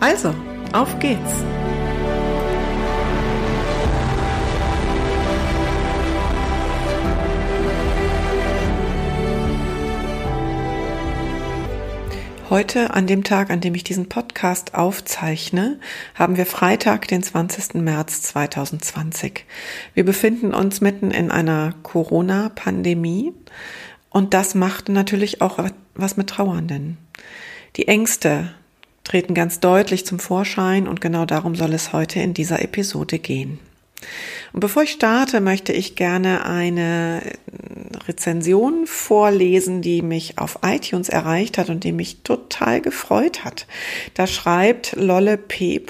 Also, auf geht's! Heute, an dem Tag, an dem ich diesen Podcast aufzeichne, haben wir Freitag, den 20. März 2020. Wir befinden uns mitten in einer Corona-Pandemie und das macht natürlich auch was mit Trauernden. Die Ängste, treten ganz deutlich zum Vorschein und genau darum soll es heute in dieser Episode gehen. Und bevor ich starte, möchte ich gerne eine Rezension vorlesen, die mich auf iTunes erreicht hat und die mich total gefreut hat. Da schreibt Lolle P.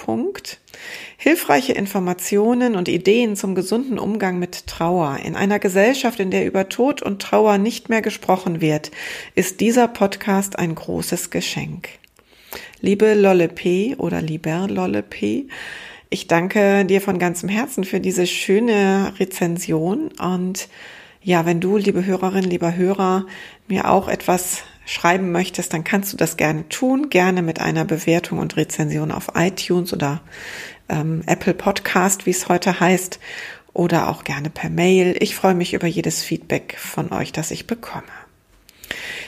Hilfreiche Informationen und Ideen zum gesunden Umgang mit Trauer. In einer Gesellschaft, in der über Tod und Trauer nicht mehr gesprochen wird, ist dieser Podcast ein großes Geschenk. Liebe Lolle P. oder lieber Lolle P., ich danke dir von ganzem Herzen für diese schöne Rezension. Und ja, wenn du, liebe Hörerin, lieber Hörer, mir auch etwas schreiben möchtest, dann kannst du das gerne tun. Gerne mit einer Bewertung und Rezension auf iTunes oder ähm, Apple Podcast, wie es heute heißt. Oder auch gerne per Mail. Ich freue mich über jedes Feedback von euch, das ich bekomme.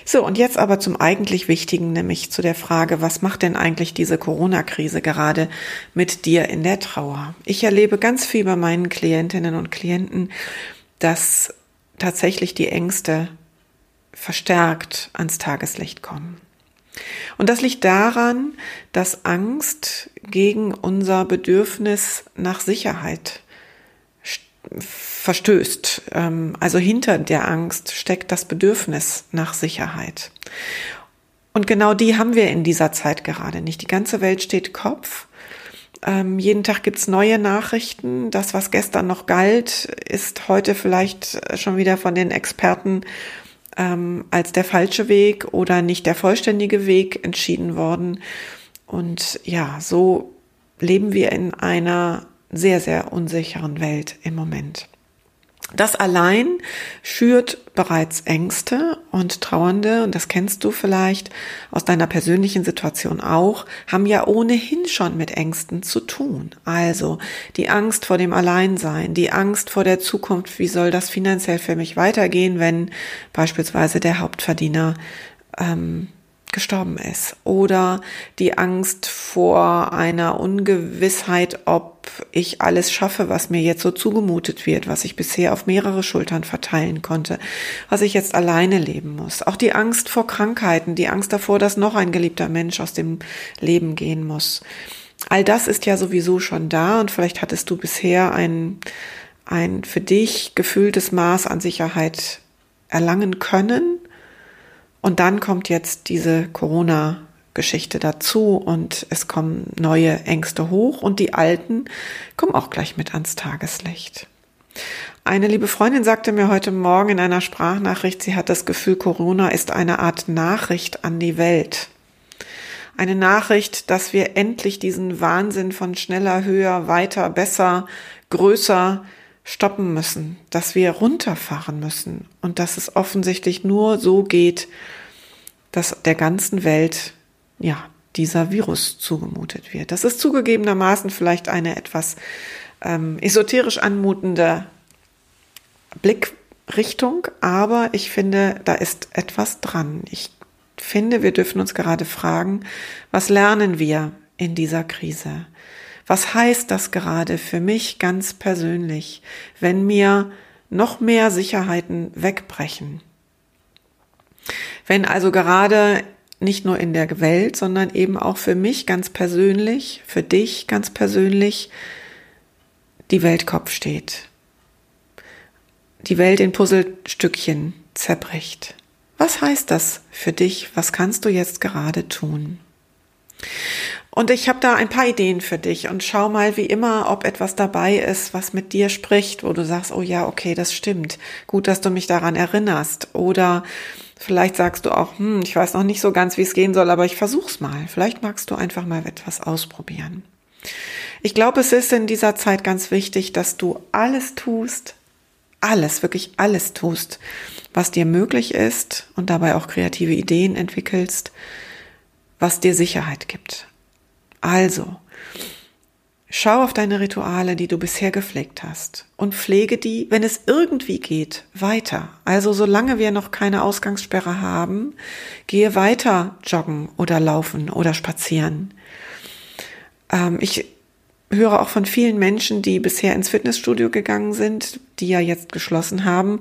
So, und jetzt aber zum eigentlich Wichtigen, nämlich zu der Frage, was macht denn eigentlich diese Corona-Krise gerade mit dir in der Trauer? Ich erlebe ganz viel bei meinen Klientinnen und Klienten, dass tatsächlich die Ängste verstärkt ans Tageslicht kommen. Und das liegt daran, dass Angst gegen unser Bedürfnis nach Sicherheit verstößt. Ähm, also hinter der Angst steckt das Bedürfnis nach Sicherheit. Und genau die haben wir in dieser Zeit gerade nicht. Die ganze Welt steht Kopf. Ähm, jeden Tag gibt's neue Nachrichten. Das, was gestern noch galt, ist heute vielleicht schon wieder von den Experten ähm, als der falsche Weg oder nicht der vollständige Weg entschieden worden. Und ja, so leben wir in einer sehr, sehr unsicheren Welt im Moment. Das allein schürt bereits Ängste und Trauernde, und das kennst du vielleicht aus deiner persönlichen Situation auch, haben ja ohnehin schon mit Ängsten zu tun. Also die Angst vor dem Alleinsein, die Angst vor der Zukunft, wie soll das finanziell für mich weitergehen, wenn beispielsweise der Hauptverdiener ähm, gestorben ist oder die Angst vor einer Ungewissheit, ob ich alles schaffe, was mir jetzt so zugemutet wird, was ich bisher auf mehrere Schultern verteilen konnte, was ich jetzt alleine leben muss. Auch die Angst vor Krankheiten, die Angst davor, dass noch ein geliebter Mensch aus dem Leben gehen muss. All das ist ja sowieso schon da und vielleicht hattest du bisher ein, ein für dich gefühltes Maß an Sicherheit erlangen können und dann kommt jetzt diese Corona-Geschichte dazu und es kommen neue Ängste hoch und die alten kommen auch gleich mit ans Tageslicht. Eine liebe Freundin sagte mir heute Morgen in einer Sprachnachricht, sie hat das Gefühl, Corona ist eine Art Nachricht an die Welt. Eine Nachricht, dass wir endlich diesen Wahnsinn von schneller, höher, weiter, besser, größer stoppen müssen, dass wir runterfahren müssen und dass es offensichtlich nur so geht, dass der ganzen Welt, ja, dieser Virus zugemutet wird. Das ist zugegebenermaßen vielleicht eine etwas ähm, esoterisch anmutende Blickrichtung, aber ich finde, da ist etwas dran. Ich finde, wir dürfen uns gerade fragen, was lernen wir in dieser Krise? Was heißt das gerade für mich ganz persönlich, wenn mir noch mehr Sicherheiten wegbrechen? Wenn also gerade nicht nur in der Welt, sondern eben auch für mich ganz persönlich, für dich ganz persönlich, die Welt Kopf steht. Die Welt in Puzzlestückchen zerbricht. Was heißt das für dich? Was kannst du jetzt gerade tun? Und ich habe da ein paar Ideen für dich und schau mal wie immer, ob etwas dabei ist, was mit dir spricht, wo du sagst, oh ja, okay, das stimmt. Gut, dass du mich daran erinnerst. Oder vielleicht sagst du auch, hm, ich weiß noch nicht so ganz, wie es gehen soll, aber ich versuch's mal. Vielleicht magst du einfach mal etwas ausprobieren. Ich glaube, es ist in dieser Zeit ganz wichtig, dass du alles tust, alles, wirklich alles tust, was dir möglich ist und dabei auch kreative Ideen entwickelst, was dir Sicherheit gibt. Also, schau auf deine Rituale, die du bisher gepflegt hast und pflege die, wenn es irgendwie geht, weiter. Also solange wir noch keine Ausgangssperre haben, gehe weiter joggen oder laufen oder spazieren. Ähm, ich höre auch von vielen Menschen, die bisher ins Fitnessstudio gegangen sind, die ja jetzt geschlossen haben,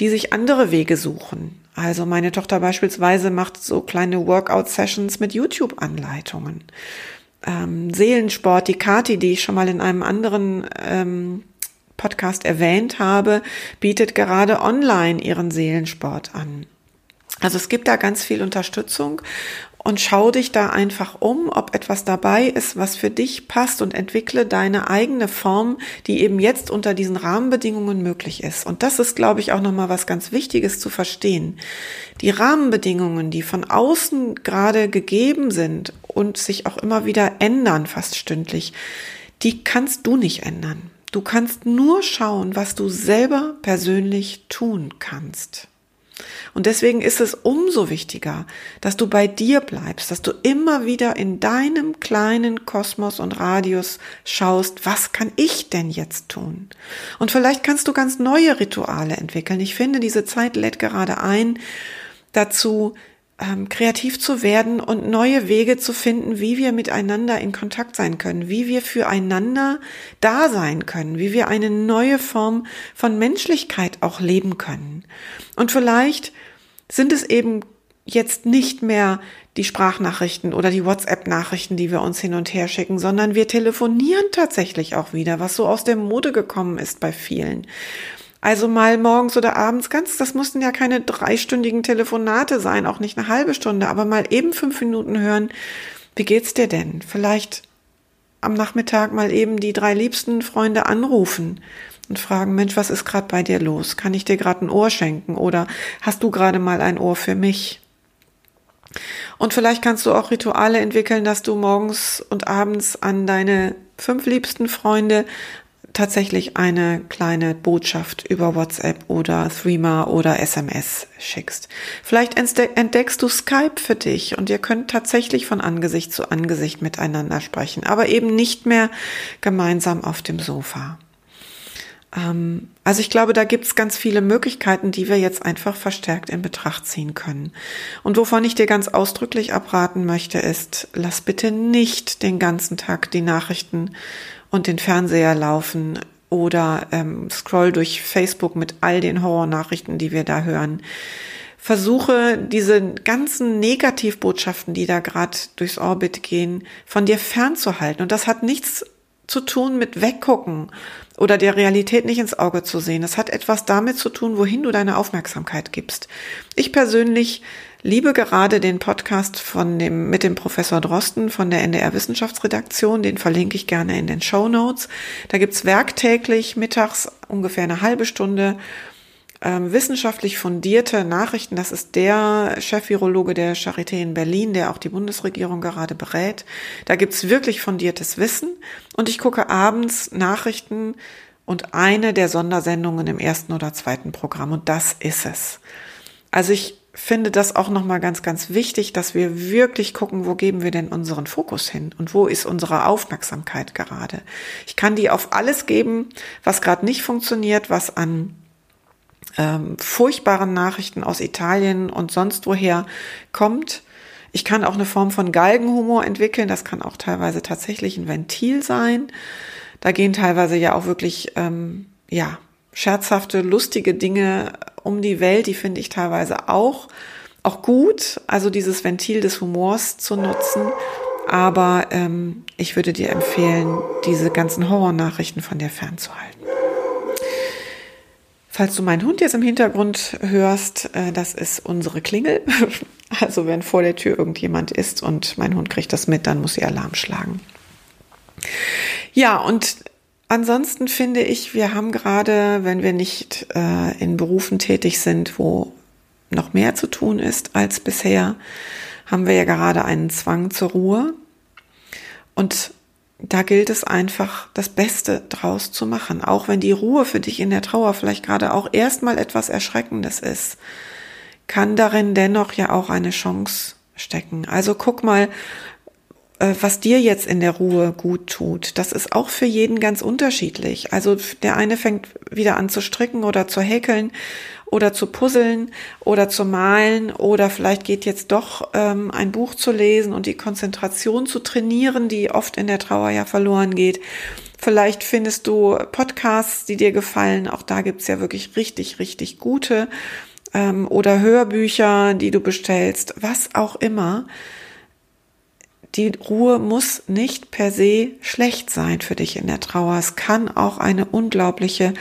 die sich andere Wege suchen. Also meine Tochter beispielsweise macht so kleine Workout-Sessions mit YouTube-Anleitungen ähm, Seelensport, die Kati, die ich schon mal in einem anderen ähm, Podcast erwähnt habe, bietet gerade online ihren Seelensport an. Also es gibt da ganz viel Unterstützung und schau dich da einfach um, ob etwas dabei ist, was für dich passt und entwickle deine eigene Form, die eben jetzt unter diesen Rahmenbedingungen möglich ist. Und das ist, glaube ich, auch nochmal was ganz Wichtiges zu verstehen. Die Rahmenbedingungen, die von außen gerade gegeben sind und sich auch immer wieder ändern, fast stündlich, die kannst du nicht ändern. Du kannst nur schauen, was du selber persönlich tun kannst. Und deswegen ist es umso wichtiger, dass du bei dir bleibst, dass du immer wieder in deinem kleinen Kosmos und Radius schaust, was kann ich denn jetzt tun? Und vielleicht kannst du ganz neue Rituale entwickeln. Ich finde, diese Zeit lädt gerade ein, dazu ähm, kreativ zu werden und neue Wege zu finden, wie wir miteinander in Kontakt sein können, wie wir füreinander da sein können, wie wir eine neue Form von Menschlichkeit auch leben können. Und vielleicht sind es eben jetzt nicht mehr die Sprachnachrichten oder die WhatsApp-Nachrichten, die wir uns hin und her schicken, sondern wir telefonieren tatsächlich auch wieder, was so aus der Mode gekommen ist bei vielen. Also mal morgens oder abends ganz, das mussten ja keine dreistündigen Telefonate sein, auch nicht eine halbe Stunde, aber mal eben fünf Minuten hören, wie geht's dir denn? Vielleicht am Nachmittag mal eben die drei liebsten Freunde anrufen und fragen, Mensch, was ist gerade bei dir los? Kann ich dir gerade ein Ohr schenken oder hast du gerade mal ein Ohr für mich? Und vielleicht kannst du auch Rituale entwickeln, dass du morgens und abends an deine fünf liebsten Freunde tatsächlich eine kleine Botschaft über WhatsApp oder Threema oder SMS schickst. Vielleicht entdeckst du Skype für dich und ihr könnt tatsächlich von Angesicht zu Angesicht miteinander sprechen, aber eben nicht mehr gemeinsam auf dem Sofa. Ähm, also ich glaube, da gibt's ganz viele Möglichkeiten, die wir jetzt einfach verstärkt in Betracht ziehen können. Und wovon ich dir ganz ausdrücklich abraten möchte, ist, lass bitte nicht den ganzen Tag die Nachrichten und den Fernseher laufen oder ähm, scroll durch Facebook mit all den Horrornachrichten, die wir da hören. Versuche diese ganzen Negativbotschaften, die da gerade durchs Orbit gehen, von dir fernzuhalten. Und das hat nichts zu tun mit weggucken oder der Realität nicht ins Auge zu sehen. Das hat etwas damit zu tun, wohin du deine Aufmerksamkeit gibst. Ich persönlich liebe gerade den Podcast von dem, mit dem Professor Drosten von der NDR Wissenschaftsredaktion. Den verlinke ich gerne in den Show Notes. Da gibt's werktäglich mittags ungefähr eine halbe Stunde ähm, wissenschaftlich fundierte Nachrichten. Das ist der Chef-Virologe der Charité in Berlin, der auch die Bundesregierung gerade berät. Da gibt's wirklich fundiertes Wissen. Und ich gucke abends Nachrichten und eine der Sondersendungen im ersten oder zweiten Programm. Und das ist es. Also ich finde das auch nochmal ganz, ganz wichtig, dass wir wirklich gucken, wo geben wir denn unseren Fokus hin und wo ist unsere Aufmerksamkeit gerade. Ich kann die auf alles geben, was gerade nicht funktioniert, was an ähm, furchtbaren Nachrichten aus Italien und sonst woher kommt. Ich kann auch eine Form von Galgenhumor entwickeln. Das kann auch teilweise tatsächlich ein Ventil sein. Da gehen teilweise ja auch wirklich, ähm, ja, scherzhafte, lustige Dinge um die Welt, die finde ich teilweise auch, auch gut, also dieses Ventil des Humors zu nutzen. Aber ähm, ich würde dir empfehlen, diese ganzen Horrornachrichten von dir fernzuhalten. Falls du meinen Hund jetzt im Hintergrund hörst, äh, das ist unsere Klingel. Also wenn vor der Tür irgendjemand ist und mein Hund kriegt das mit, dann muss sie Alarm schlagen. Ja, und ansonsten finde ich, wir haben gerade, wenn wir nicht äh, in Berufen tätig sind, wo noch mehr zu tun ist als bisher, haben wir ja gerade einen Zwang zur Ruhe. Und da gilt es einfach, das Beste draus zu machen, auch wenn die Ruhe für dich in der Trauer vielleicht gerade auch erstmal etwas Erschreckendes ist, kann darin dennoch ja auch eine Chance stecken. Also guck mal, was dir jetzt in der Ruhe gut tut. Das ist auch für jeden ganz unterschiedlich. Also der eine fängt wieder an zu stricken oder zu häkeln oder zu puzzeln oder zu malen oder vielleicht geht jetzt doch ähm, ein Buch zu lesen und die Konzentration zu trainieren, die oft in der Trauer ja verloren geht. Vielleicht findest du Podcasts, die dir gefallen. Auch da gibt's ja wirklich richtig, richtig gute. Ähm, oder Hörbücher, die du bestellst, was auch immer die Ruhe muss nicht per se schlecht sein für dich in der Trauer. Es kann auch eine unglaubliche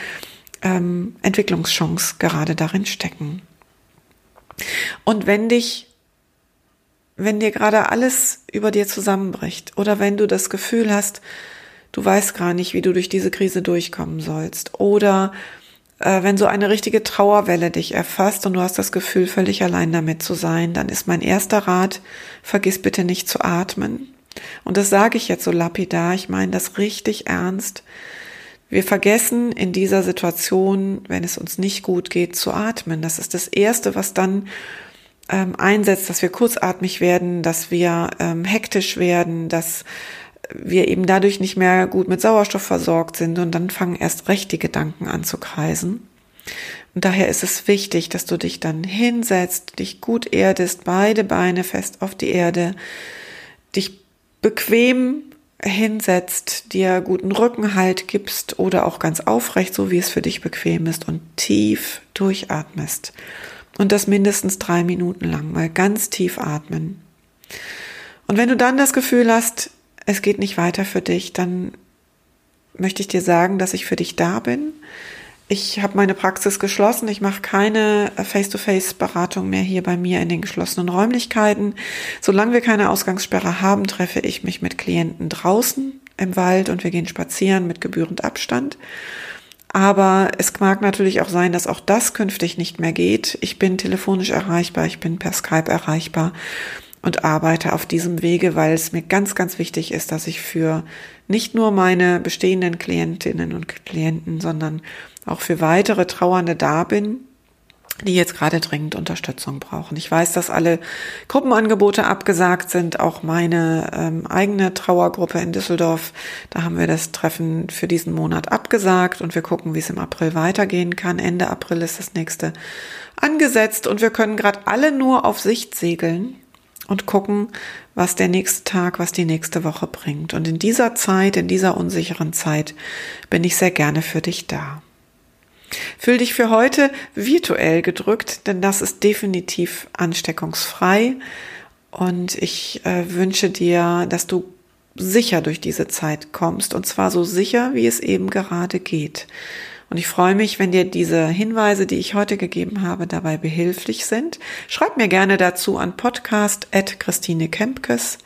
ähm, Entwicklungschance gerade darin stecken. Und wenn dich, wenn dir gerade alles über dir zusammenbricht oder wenn du das Gefühl hast, du weißt gar nicht, wie du durch diese Krise durchkommen sollst oder wenn so eine richtige Trauerwelle dich erfasst und du hast das Gefühl, völlig allein damit zu sein, dann ist mein erster Rat, vergiss bitte nicht zu atmen. Und das sage ich jetzt so lapidar, ich meine das richtig ernst. Wir vergessen in dieser Situation, wenn es uns nicht gut geht, zu atmen. Das ist das Erste, was dann ähm, einsetzt, dass wir kurzatmig werden, dass wir ähm, hektisch werden, dass wir eben dadurch nicht mehr gut mit Sauerstoff versorgt sind und dann fangen erst recht die Gedanken an zu kreisen. Und daher ist es wichtig, dass du dich dann hinsetzt, dich gut erdest, beide Beine fest auf die Erde, dich bequem hinsetzt, dir guten Rückenhalt gibst oder auch ganz aufrecht, so wie es für dich bequem ist und tief durchatmest. Und das mindestens drei Minuten lang, mal ganz tief atmen. Und wenn du dann das Gefühl hast, es geht nicht weiter für dich, dann möchte ich dir sagen, dass ich für dich da bin. Ich habe meine Praxis geschlossen. Ich mache keine Face-to-Face-Beratung mehr hier bei mir in den geschlossenen Räumlichkeiten. Solange wir keine Ausgangssperre haben, treffe ich mich mit Klienten draußen im Wald und wir gehen spazieren mit gebührend Abstand. Aber es mag natürlich auch sein, dass auch das künftig nicht mehr geht. Ich bin telefonisch erreichbar, ich bin per Skype erreichbar und arbeite auf diesem Wege, weil es mir ganz, ganz wichtig ist, dass ich für nicht nur meine bestehenden Klientinnen und Klienten, sondern auch für weitere Trauernde da bin, die jetzt gerade dringend Unterstützung brauchen. Ich weiß, dass alle Gruppenangebote abgesagt sind, auch meine ähm, eigene Trauergruppe in Düsseldorf. Da haben wir das Treffen für diesen Monat abgesagt und wir gucken, wie es im April weitergehen kann. Ende April ist das nächste angesetzt und wir können gerade alle nur auf Sicht segeln und gucken, was der nächste Tag, was die nächste Woche bringt. Und in dieser Zeit, in dieser unsicheren Zeit, bin ich sehr gerne für dich da. Fühl dich für heute virtuell gedrückt, denn das ist definitiv ansteckungsfrei. Und ich äh, wünsche dir, dass du sicher durch diese Zeit kommst und zwar so sicher, wie es eben gerade geht. Und ich freue mich, wenn dir diese Hinweise, die ich heute gegeben habe, dabei behilflich sind. Schreib mir gerne dazu an podcast.christine-kempkes.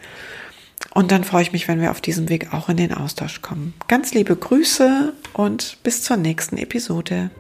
Und dann freue ich mich, wenn wir auf diesem Weg auch in den Austausch kommen. Ganz liebe Grüße und bis zur nächsten Episode.